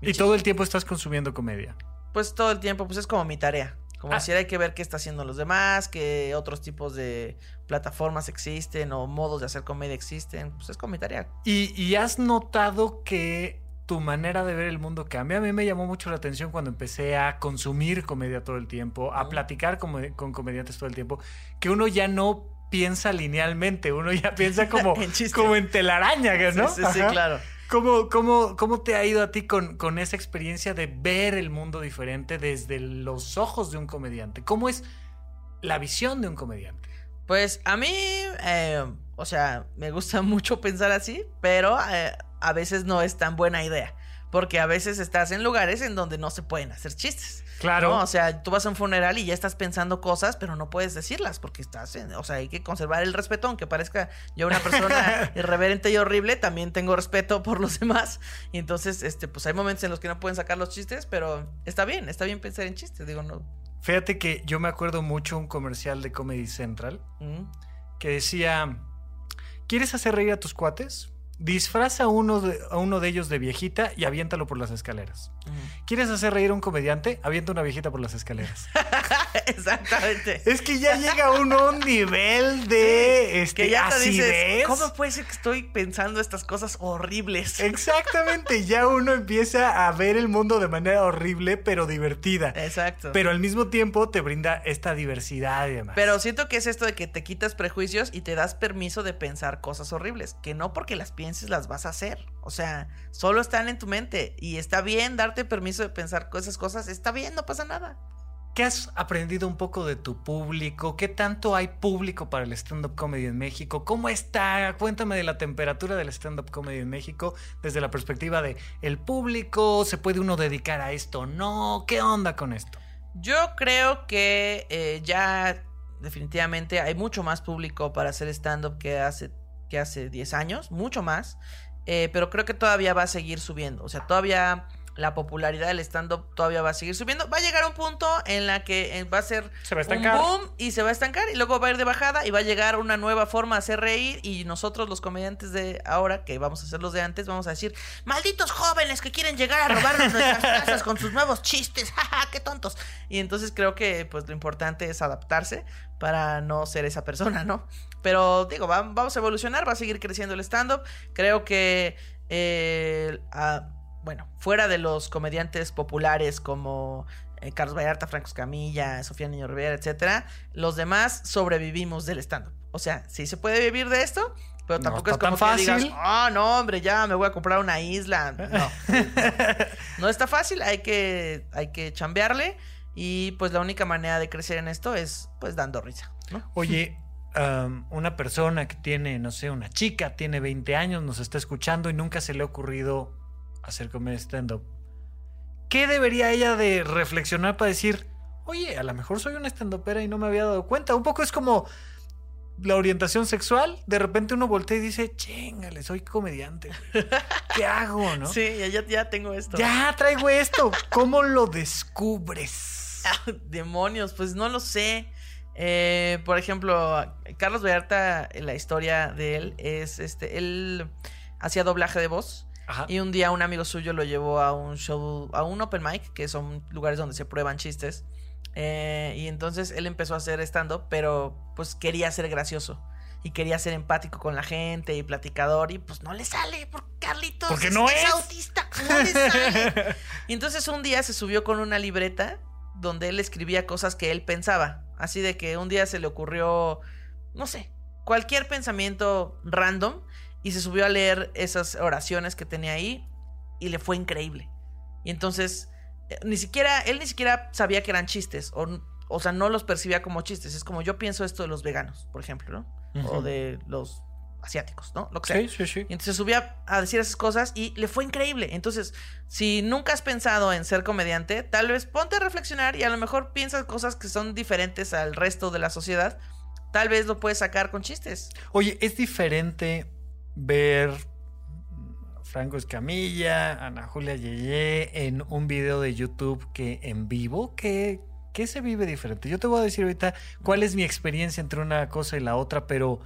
¿Y todo el tiempo estás consumiendo comedia? Pues todo el tiempo, pues es como mi tarea. Como ah. decir, hay que ver qué está haciendo los demás, qué otros tipos de plataformas existen o modos de hacer comedia existen. Pues es tarea. ¿Y, y has notado que tu manera de ver el mundo cambia? A mí me llamó mucho la atención cuando empecé a consumir comedia todo el tiempo, a platicar con, con comediantes todo el tiempo, que uno ya no piensa linealmente, uno ya piensa (laughs) como en, como en telaraña, ¿no? Sí, sí, sí claro. ¿Cómo, cómo, cómo te ha ido a ti con, con, esa experiencia de ver el mundo diferente desde los ojos de un comediante? ¿Cómo es la visión de un comediante? Pues a mí, eh, o sea, me gusta (laughs) mucho pensar así, pero eh, a veces no es tan buena idea. Porque a veces estás en lugares en donde no se pueden hacer chistes. Claro. ¿no? O sea, tú vas a un funeral y ya estás pensando cosas, pero no puedes decirlas porque estás en, o sea, hay que conservar el respeto, aunque parezca yo una persona (laughs) irreverente y horrible, también tengo respeto por los demás. Y entonces, este, pues hay momentos en los que no pueden sacar los chistes, pero está bien, está bien pensar en chistes, digo, no. Fíjate que yo me acuerdo mucho un comercial de Comedy Central que decía, ¿quieres hacer reír a tus cuates? Disfraza a uno, de, a uno de ellos de viejita y aviéntalo por las escaleras. ¿Quieres hacer reír a un comediante? Avienta una viejita por las escaleras. (laughs) Exactamente. Es que ya llega uno a un nivel de sí, este, que ya te acidez. Dices, ¿Cómo puede ser que estoy pensando estas cosas horribles? Exactamente. ya uno empieza a ver el mundo de manera horrible, pero divertida. Exacto. Pero al mismo tiempo te brinda esta diversidad y demás. Pero siento que es esto de que te quitas prejuicios y te das permiso de pensar cosas horribles. Que no porque las pienses las vas a hacer. O sea, solo están en tu mente. Y está bien darte permiso de pensar esas cosas, está bien, no pasa nada. ¿Qué has aprendido un poco de tu público? ¿Qué tanto hay público para el stand-up comedy en México? ¿Cómo está? Cuéntame de la temperatura del stand-up comedy en México desde la perspectiva de el público, ¿se puede uno dedicar a esto? No, ¿qué onda con esto? Yo creo que eh, ya definitivamente hay mucho más público para hacer stand-up que hace, que hace 10 años, mucho más, eh, pero creo que todavía va a seguir subiendo, o sea, todavía la popularidad del stand-up todavía va a seguir subiendo. Va a llegar un punto en la que eh, va a ser Se va a un estancar. boom y se va a estancar y luego va a ir de bajada y va a llegar una nueva forma de hacer reír y nosotros los comediantes de ahora, que vamos a ser los de antes, vamos a decir, malditos jóvenes que quieren llegar a robarnos nuestras (laughs) casas con sus nuevos chistes, (laughs) jaja, qué tontos. Y entonces creo que pues lo importante es adaptarse para no ser esa persona, ¿no? Pero digo, va- vamos a evolucionar, va a seguir creciendo el stand-up. Creo que, eh, ah, bueno, fuera de los comediantes populares como eh, Carlos Vallarta, Franco Escamilla, Sofía Niño Rivera, etcétera, los demás sobrevivimos del stand-up. O sea, sí se puede vivir de esto, pero No tampoco es como tan que digas, ah, no, hombre, ya me voy a comprar una isla. No. (laughs) no está fácil, hay que, hay que chambearle. Y pues la única manera de crecer en esto es pues dando risa, ¿no? Oye, um, una persona que tiene, no sé, una chica, tiene 20 años, nos está escuchando y nunca se le ha ocurrido hacer comedia stand-up. ¿Qué debería ella de reflexionar para decir, oye, a lo mejor soy una stand-upera y no me había dado cuenta? Un poco es como la orientación sexual. De repente uno voltea y dice, chingale, soy comediante. ¿Qué hago, no? (laughs) Sí, ya, ya, ya tengo esto. Ya traigo esto. ¿Cómo lo descubres? (laughs) Ah, Demonios, pues no lo sé. Eh, por ejemplo, Carlos Vallarta, la historia de él es este, él hacía doblaje de voz Ajá. y un día un amigo suyo lo llevó a un show, a un open mic, que son lugares donde se prueban chistes. Eh, y entonces él empezó a hacer stand-up, pero pues quería ser gracioso. Y quería ser empático con la gente y platicador. Y pues no le sale, porque Carlitos Porque no es. autista. No le sale. y entonces un día se subió con una libreta donde él escribía cosas que él pensaba. Así de que un día se le ocurrió, no sé, cualquier pensamiento random. Y se subió a leer esas oraciones que tenía ahí. Y le fue increíble. Y entonces, eh, ni siquiera, él ni siquiera sabía que eran chistes. O, o sea, no los percibía como chistes. Es como yo pienso esto de los veganos, por ejemplo, ¿no? O de los asiáticos, ¿no? Lo que sea. Sí, sí, sí. Y entonces subía a decir esas cosas y le fue increíble. Entonces, si nunca has pensado en ser comediante, tal vez ponte a reflexionar y a lo mejor piensas cosas que son diferentes al resto de la sociedad. Tal vez lo puedes sacar con chistes. Oye, es diferente ver Franco Escamilla, Ana Julia Yeye en un video de YouTube que en vivo. ¿Qué, ¿Qué se vive diferente? Yo te voy a decir ahorita cuál es mi experiencia entre una cosa y la otra, pero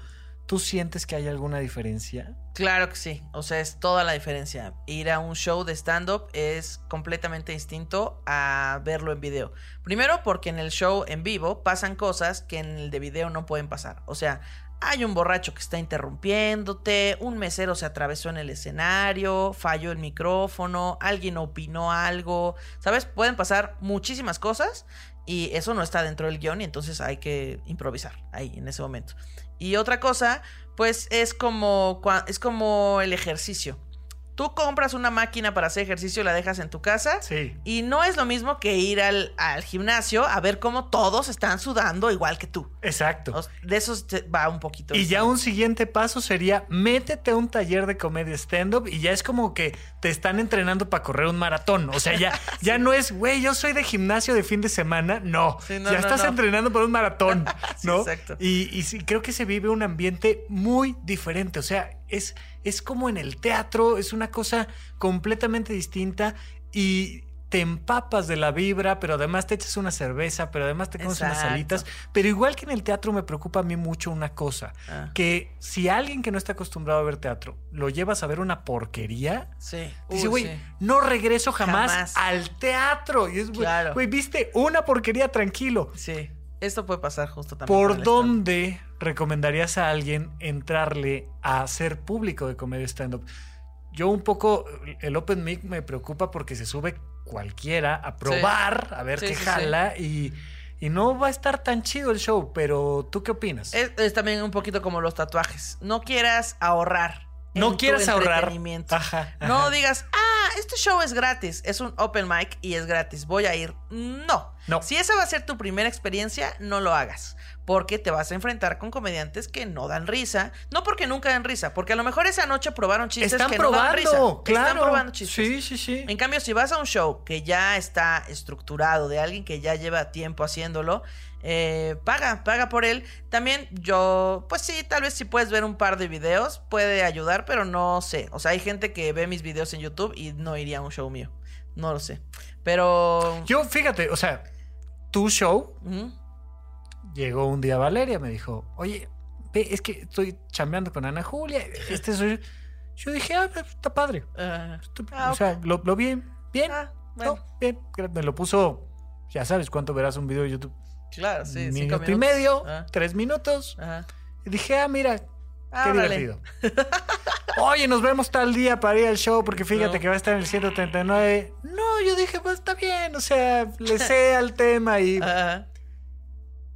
¿tú sientes que hay alguna diferencia? Claro que sí, o sea, es toda la diferencia. Ir a un show de stand-up es completamente distinto a verlo en video. Primero porque en el show en vivo pasan cosas que en el de video no pueden pasar. O sea, hay un borracho que está interrumpiéndote, un mesero se atravesó en el escenario, falló el micrófono, alguien opinó algo, ¿sabes? Pueden pasar muchísimas cosas y eso no está dentro del guion y entonces hay que improvisar ahí en ese momento. Y otra cosa, pues es como, es como el ejercicio. Tú compras una máquina para hacer ejercicio y la dejas en tu casa. Sí. Y no es lo mismo que ir al, al gimnasio a ver cómo todos están sudando igual que tú. Exacto. De eso va un poquito. Y ya un siguiente paso sería métete a un taller de comedia stand-up y ya es como que te están entrenando para correr un maratón. O sea, ya, (laughs) ya no es, güey, yo soy de gimnasio de fin de semana. No, Sí, no, ya no, estás no. entrenando para un maratón, (laughs) Sí, ¿no? exacto. Y, y sí, creo que se vive un ambiente muy diferente. O sea, es, es como en el teatro, es una cosa completamente distinta y te empapas de la vibra, pero además te echas una cerveza, pero además te comes unas salitas. Pero igual que en el teatro me preocupa a mí mucho una cosa Ah, que si alguien que no está acostumbrado a ver teatro lo llevas a ver una porquería, sí. dice, güey, sí. no regreso jamás, Jamás. al teatro. Y es, güey, Claro. güey, viste una porquería tranquilo. Sí. Esto puede pasar justo también. ¿Por dónde recomendarías a alguien entrarle a ser público de comedia stand-up? Yo un poco, el Open Mic me preocupa porque se sube cualquiera a probar, a ver Sí, qué sí. jala y, y no va a estar tan chido el show, pero ¿tú qué opinas? Es, es también un poquito como los tatuajes. No quieras ahorrar. No quieras ahorrar. Ajá, No digas, ah, este show es gratis, es un open mic y es gratis, voy a ir. No. No. Si esa va a ser tu primera experiencia, no lo hagas. Porque te vas a enfrentar con comediantes que no dan risa. No porque nunca dan risa, porque a lo mejor esa noche probaron chistes Están que no dan risa. probando, claro. Están probando chistes. Sí, sí, sí. En cambio, si vas a un show que ya está estructurado, de alguien que ya lleva tiempo haciéndolo, eh, paga, paga por él. También yo, pues sí, tal vez si puedes ver un par de videos, puede ayudar, pero no sé. O sea, hay gente que ve mis videos en YouTube y no iría a un show mío. No lo sé. Pero. Yo, fíjate, o sea, tu show, llegó un día Valeria, me dijo, oye, ve, es que estoy chambeando con Ana Julia. Este soy... Yo dije, ah, está padre. Ah, o sea, lo, lo vi bien. ah, bueno, No, bien. Me lo puso, ya sabes cuánto verás un video de YouTube. Claro, sí. cinco Minuto y minutos. medio, tres minutos. ajá. Y dije, ah, mira, Ah, qué órale. divertido. (laughs) Oye, nos vemos tal día para ir al show porque fíjate No. que va a estar en el 139. No, yo dije, pues está bien, o sea, le sé (laughs) al tema y Ajá.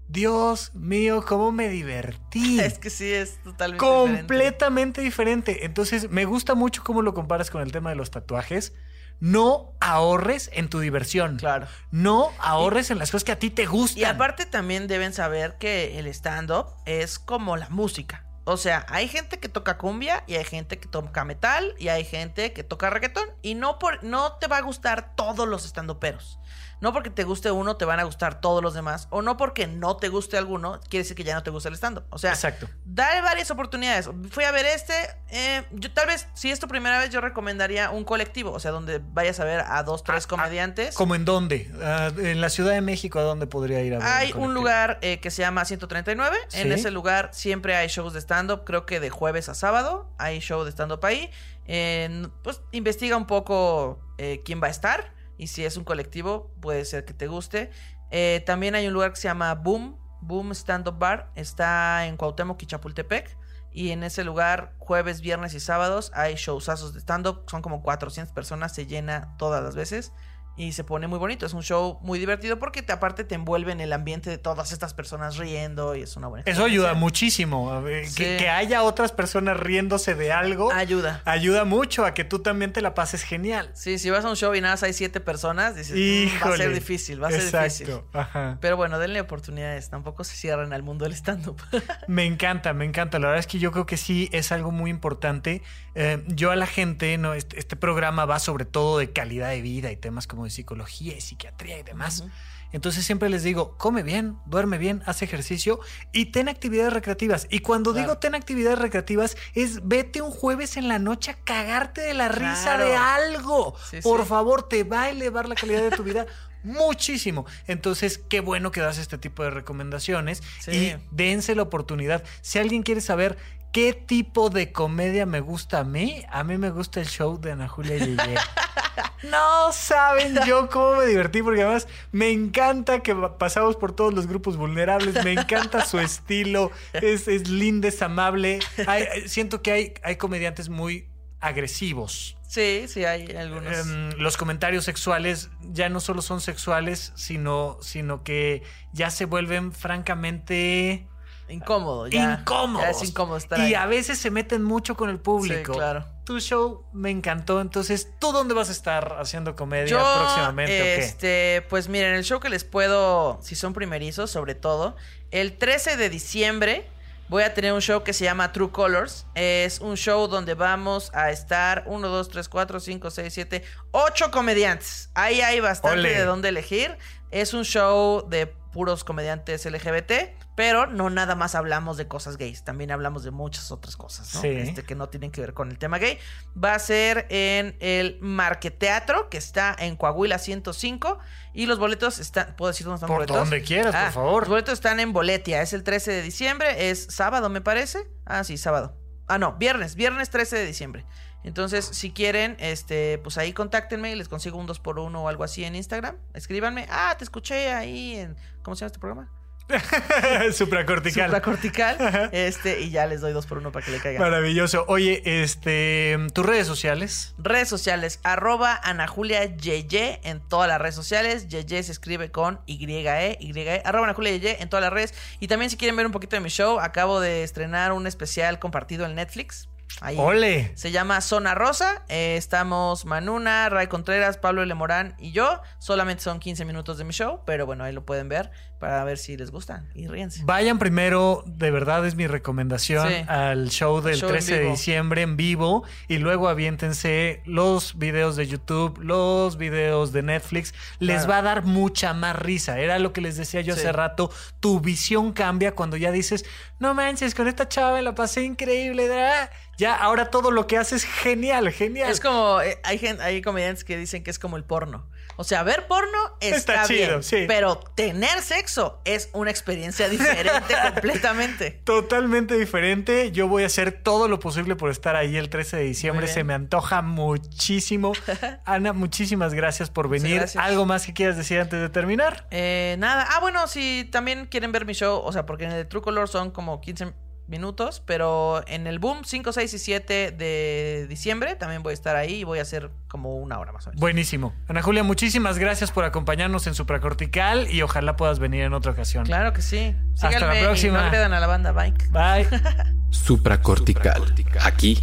Dios mío, cómo me divertí. (laughs) Es que sí, es totalmente diferente. Completamente diferente. Entonces, me gusta mucho cómo lo comparas con el tema de los tatuajes. No ahorres en tu diversión. Claro. No ahorres en las cosas que a ti te gustan. Y aparte también deben saber que el stand-up es como la música. O sea, hay gente que toca cumbia y hay gente que toca metal y hay gente que toca reggaetón y no por no te va a gustar todos los estandoperos. No porque te guste uno te van a gustar todos los demás o no porque no te guste alguno quiere decir que ya no te gusta el stand-up. O sea, Exacto. Dale varias oportunidades. Fui a ver este. eh, yo tal vez, si es tu primera vez, yo recomendaría un colectivo. O sea, donde vayas a ver a dos, tres comediantes. ¿Cómo en dónde? Ah, en la Ciudad de México, ¿a dónde podría ir a ver? Hay un lugar eh, que se llama 139. En Sí. ese lugar siempre hay shows de stand-up. Creo que de jueves a sábado hay show de stand-up ahí. En- pues investiga un poco eh, quién va a estar. Y si es un colectivo, puede ser que te guste. Eh, también hay un lugar que se llama Boom. Boom Stand Up Bar. Está en Cuauhtémoc y. Y en ese lugar, jueves, viernes y sábados, hay showsazos de stand-up. Son como 400 personas, se llena todas las veces. Y se pone muy bonito. Es un show muy divertido porque te, aparte te envuelve en el ambiente de todas estas personas riendo y es una buena Eso ayuda muchísimo. A ver, Sí. que, que haya otras personas riéndose de algo Ayuda. ayuda mucho a que tú también te la pases genial. Sí, si vas a un show y nada más hay siete personas, dices, "Mm, va a ser difícil, va a ser Exacto. difícil. Ajá. Pero bueno, denle oportunidades. Tampoco se cierran al mundo del stand-up. (laughs) Me encanta, me encanta. La verdad es que yo creo que sí es algo muy importante. Eh, yo a la gente, no, este, este programa va sobre todo de calidad de vida y temas como de psicología y psiquiatría y demás. Entonces siempre les digo, come bien, duerme bien, haz ejercicio y ten actividades recreativas. Y cuando Claro. digo ten actividades recreativas es vete un jueves en la noche a cagarte de la risa de algo. Sí, Por sí. favor, te va a elevar la calidad de tu vida. (laughs) Muchísimo. Entonces, qué bueno que das este tipo de recomendaciones Sí. y dense la oportunidad. Si alguien quiere saber qué tipo de comedia me gusta a mí, a mí me gusta el show de Ana Julia Yeye. (laughs) No saben yo cómo me divertí, porque además me encanta que pasamos por todos los grupos vulnerables, me encanta su estilo, es, es linda, es amable. Hay- hay- siento que hay, hay comediantes muy agresivos. Sí, sí, hay algunos. Em, los comentarios sexuales ya no solo son sexuales, sino, sino que ya se vuelven francamente incómodo, ya. incómodos. Ya es incómodo estar y ahí. a veces se meten mucho con el público. Sí, claro. Tu show me encantó. Entonces, ¿tú dónde vas a estar haciendo comedia Yo, próximamente o qué? este, pues miren, el show que les puedo, si son primerizos, sobre todo, el 13 de diciembre voy a tener un show que se llama True Colors. Es un show donde vamos a estar 1, 2, 3, 4, 5, 6, 7, 8 comediantes. Ahí hay bastante Ole. de dónde elegir. Es un show de puros comediantes LGBT, pero no nada más hablamos de cosas gays, también hablamos de muchas otras cosas, ¿no? Sí. Este, que no tienen que ver con el tema gay. Va a ser en el Marqueteatro, que está en Coahuila 105, y los boletos están, ¿puedo decir dónde están Por boletos? donde quieras, por Ah, favor. Los boletos están en Boletia, es el 13 de diciembre, es sábado, me parece. Ah, sí, sábado. Ah, no, viernes, viernes 13 de diciembre. Entonces, si quieren, este, pues ahí contáctenme y les consigo un 2x1 o algo así en Instagram. Escríbanme. Ah, te escuché ahí en. ¿Cómo se llama este programa? (laughs) Supracortical. Supracortical. Este, y ya les doy 2x1 para que le caigan. Maravilloso. Oye, este, tus redes sociales. Redes sociales, arroba Ana Julia Yeye en todas las redes sociales. Yeye se escribe con Y-E, Y-E, arroba Ana Julia Yeye en todas las redes. Y también si quieren ver un poquito de mi show, acabo de estrenar un especial compartido en Netflix. Ahí. Ole. Se llama Zona Rosa. Eh, estamos Manuna, Ray Contreras, Pablo L. Morán y yo. Solamente son 15 minutos de mi show, pero bueno, ahí lo pueden ver para ver si les gusta y ríense. Vayan primero, de verdad es mi recomendación, Sí. al show del show en 13 de diciembre en vivo y luego aviéntense los videos de YouTube, los videos de Netflix. Les Claro. va a dar mucha más risa. Era lo que les decía yo Sí. hace rato. Tu visión cambia cuando ya dices, no manches, con esta chava me la pasé increíble. ¿verdad? Ya ahora todo lo que hace es genial, genial. Es como, eh, hay, hay comediantes que dicen que es como el porno. O sea, ver porno está, Está chido, sí. pero tener sexo es una experiencia diferente (laughs) completamente. Totalmente diferente. Yo voy a hacer todo lo posible por estar ahí el 13 de diciembre. Se me antoja muchísimo. (laughs) Ana, muchísimas gracias por venir. gracias. ¿Algo más que quieras decir antes de terminar? Eh, nada. Ah, bueno, si también quieren ver mi show, o sea, porque en el True Color son como 15 minutos, pero en el Boom 5, 6 y 7 de diciembre también voy a estar ahí y voy a hacer como una hora más o menos. Buenísimo. Ana Julia, muchísimas gracias por acompañarnos en Supracortical y ojalá puedas venir en otra ocasión. Claro que sí. Hasta la Síganme y próxima. no agredan a la banda Bike. Bye. (laughs) Supracortical. Aquí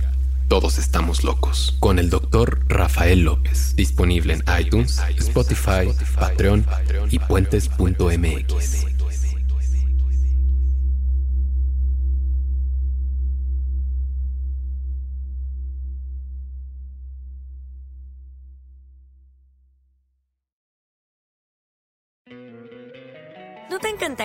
todos estamos locos. Con el doctor Rafael López. Disponible en iTunes, Spotify, Patreon y puentes.mx.